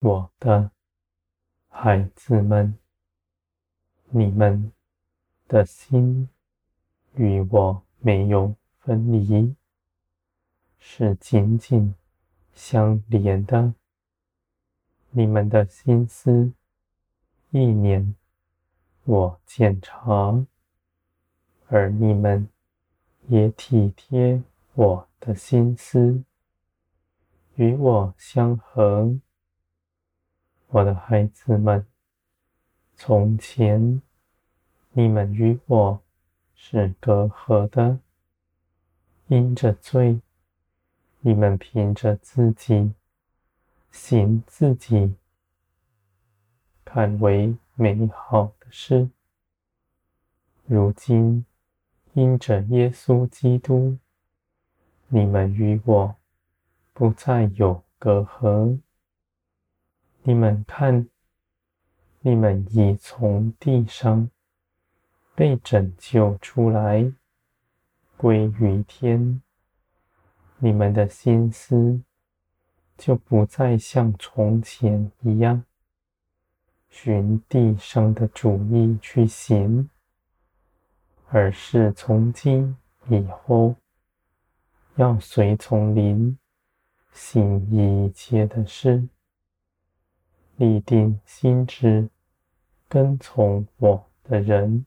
我的孩子们，你们的心与我没有分离，是紧紧相连的。你们的心思意念，我检查，而你们也体贴我的心思，与我相合。我的孩子们，从前你们与我是隔阂的，因着罪，你们凭着自己行自己看为美好的事。如今因着耶稣基督，你们与我不再有隔阂。你们看，你们已从地上被拯救出来，归于天。你们的心思就不再像从前一样，循地上的主意去行，而是从今以后要随从灵行一切的事。立定心志，跟从我的人，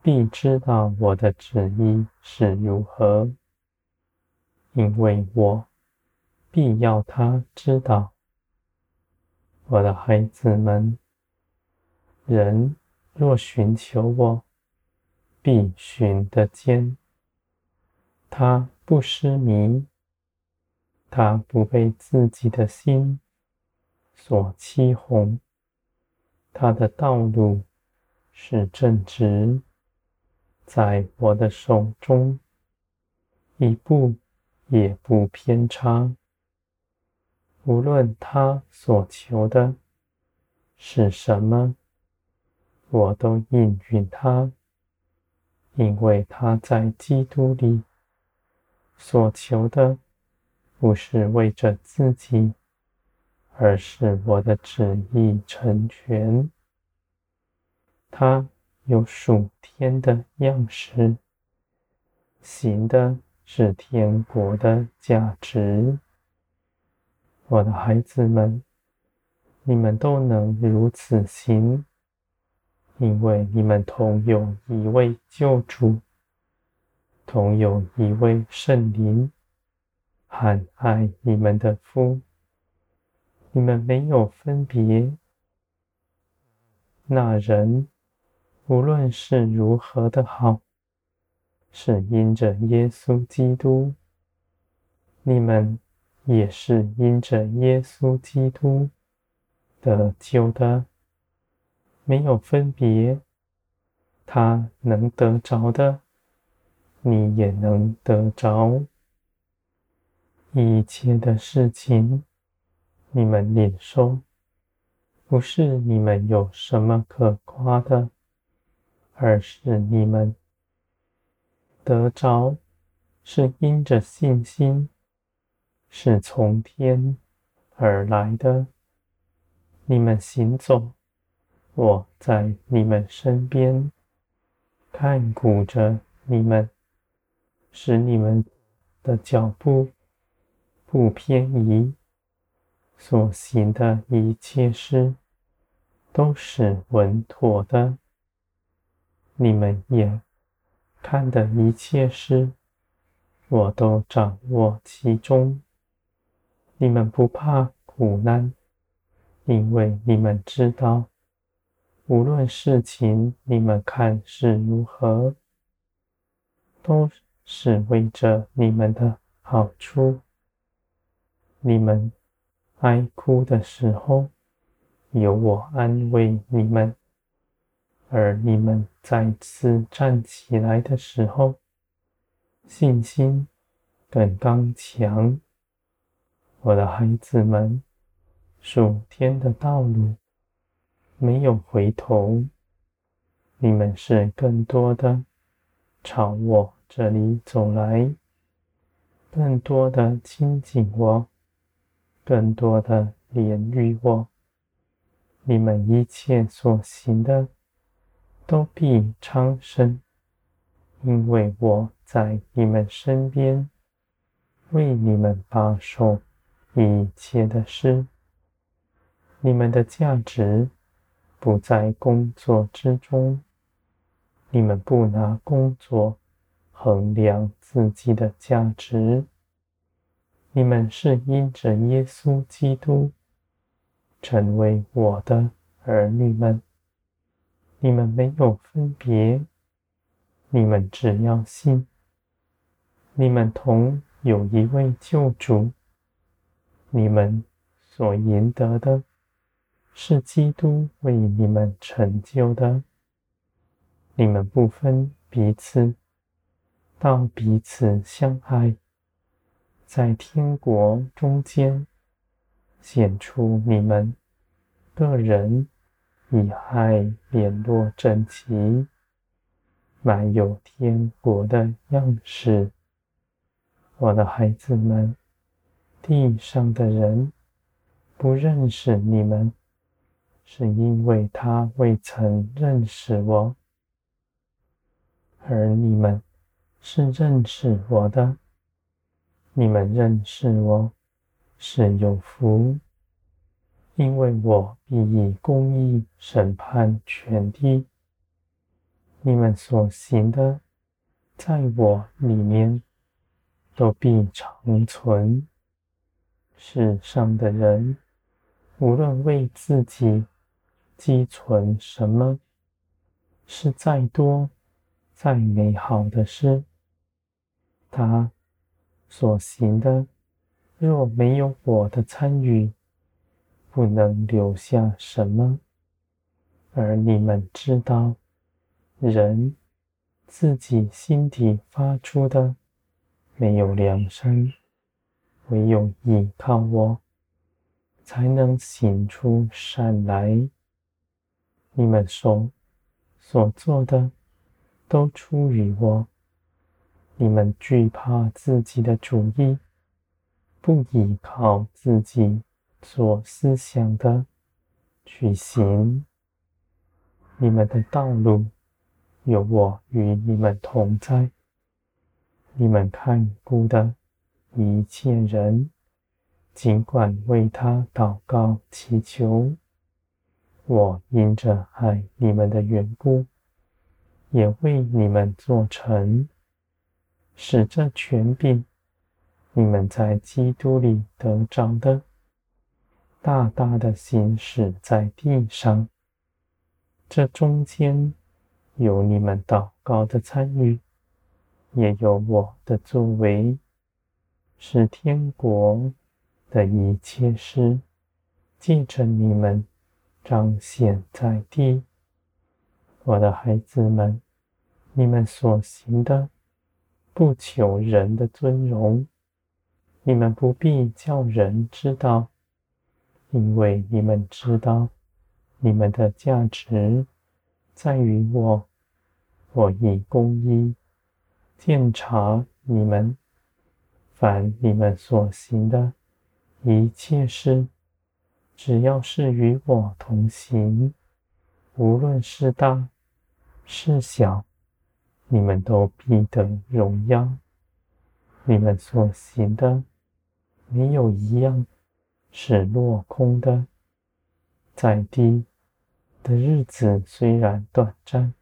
必知道我的旨意是如何，因为我必要他知道。我的孩子们，人若寻求我，必寻得见。他不失迷，他不被自己的心所欺哄，他的道路是正直，在我的手中，一步也不偏差。无论他所求的是什么，我都应允他，因为他在基督里所求的，不是为着自己。而是我的旨意成全，他有属天的样式，行的是天国的价值。我的孩子们，你们都能如此行，因为你们同有一位救主，同有一位圣灵，很爱你们的父。你们没有分别，那人无论是如何的好，是因着耶稣基督；你们也是因着耶稣基督得救的，没有分别。他能得着的，你也能得着。一切的事情。你们领受，不是你们有什么可夸的，而是你们得着，是因着信心，是从天而来的。你们行走，我在你们身边，看顾着你们，使你们的脚步不偏移。所行的一切事都是稳妥的，你们眼看的一切事，我都掌握其中。你们不怕苦难，因为你们知道，无论事情你们看是如何，都是为着你们的好处。你们。哀哭的时候，有我安慰你们；而你们再次站起来的时候，信心更刚强。我的孩子们，属天的道路没有回头，你们是更多的朝我这里走来，更多的亲近我。更多的怜悯我。你们一切所行的，都必昌盛，因为我在你们身边，为你们把守一切的事。你们的价值不在工作之中，你们不拿工作衡量自己的价值。你们是因着耶稣基督。成为我的儿女们，你们没有分别，你们只要信，你们同有一位救主，你们所赢得的，是基督为你们成就的，你们不分彼此，到彼此相爱，在天国中间。显出你们个人以爱联络整齐，满有天国的样式。我的孩子们，地上的人不认识你们，是因为他未曾认识我；而你们是认识我的，你们认识我。是有福，因为我必以公义审判全地。你们所行的，在我里面都必长存。世上的人，无论为自己积存什么，是再多再美好的事，他所行的。若没有我的参与，不能留下什么。而你们知道，人自己心底发出的，没有良善，唯有依靠我，才能行出善来。你们所所做的，都出于我。你们惧怕自己的主意。不依靠自己所思想的去行，你们的道路有我与你们同在。你们看顾的一切人，尽管为他祷告祈求，我因着爱你们的缘故，也为你们做成，使这权柄。你们在基督里得着的，大大的行使在地上。这中间有你们祷告的参与，也有我的作为，使天国的一切事借着你们彰显在地。我的孩子们，你们所行的，不求人的尊荣。你们不必叫人知道，因为你们知道，你们的价值在于我。我以公义鉴察你们，凡你们所行的一切事，只要是与我同行，无论是大是小，你们都必得荣耀。你们所行的。没有一样是落空的。在地的日子虽然短暂，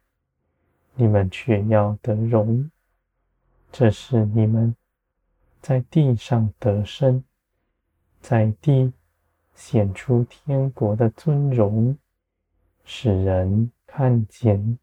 你们却要得荣。这是你们在地上得生，在地显出天国的尊荣，使人看见。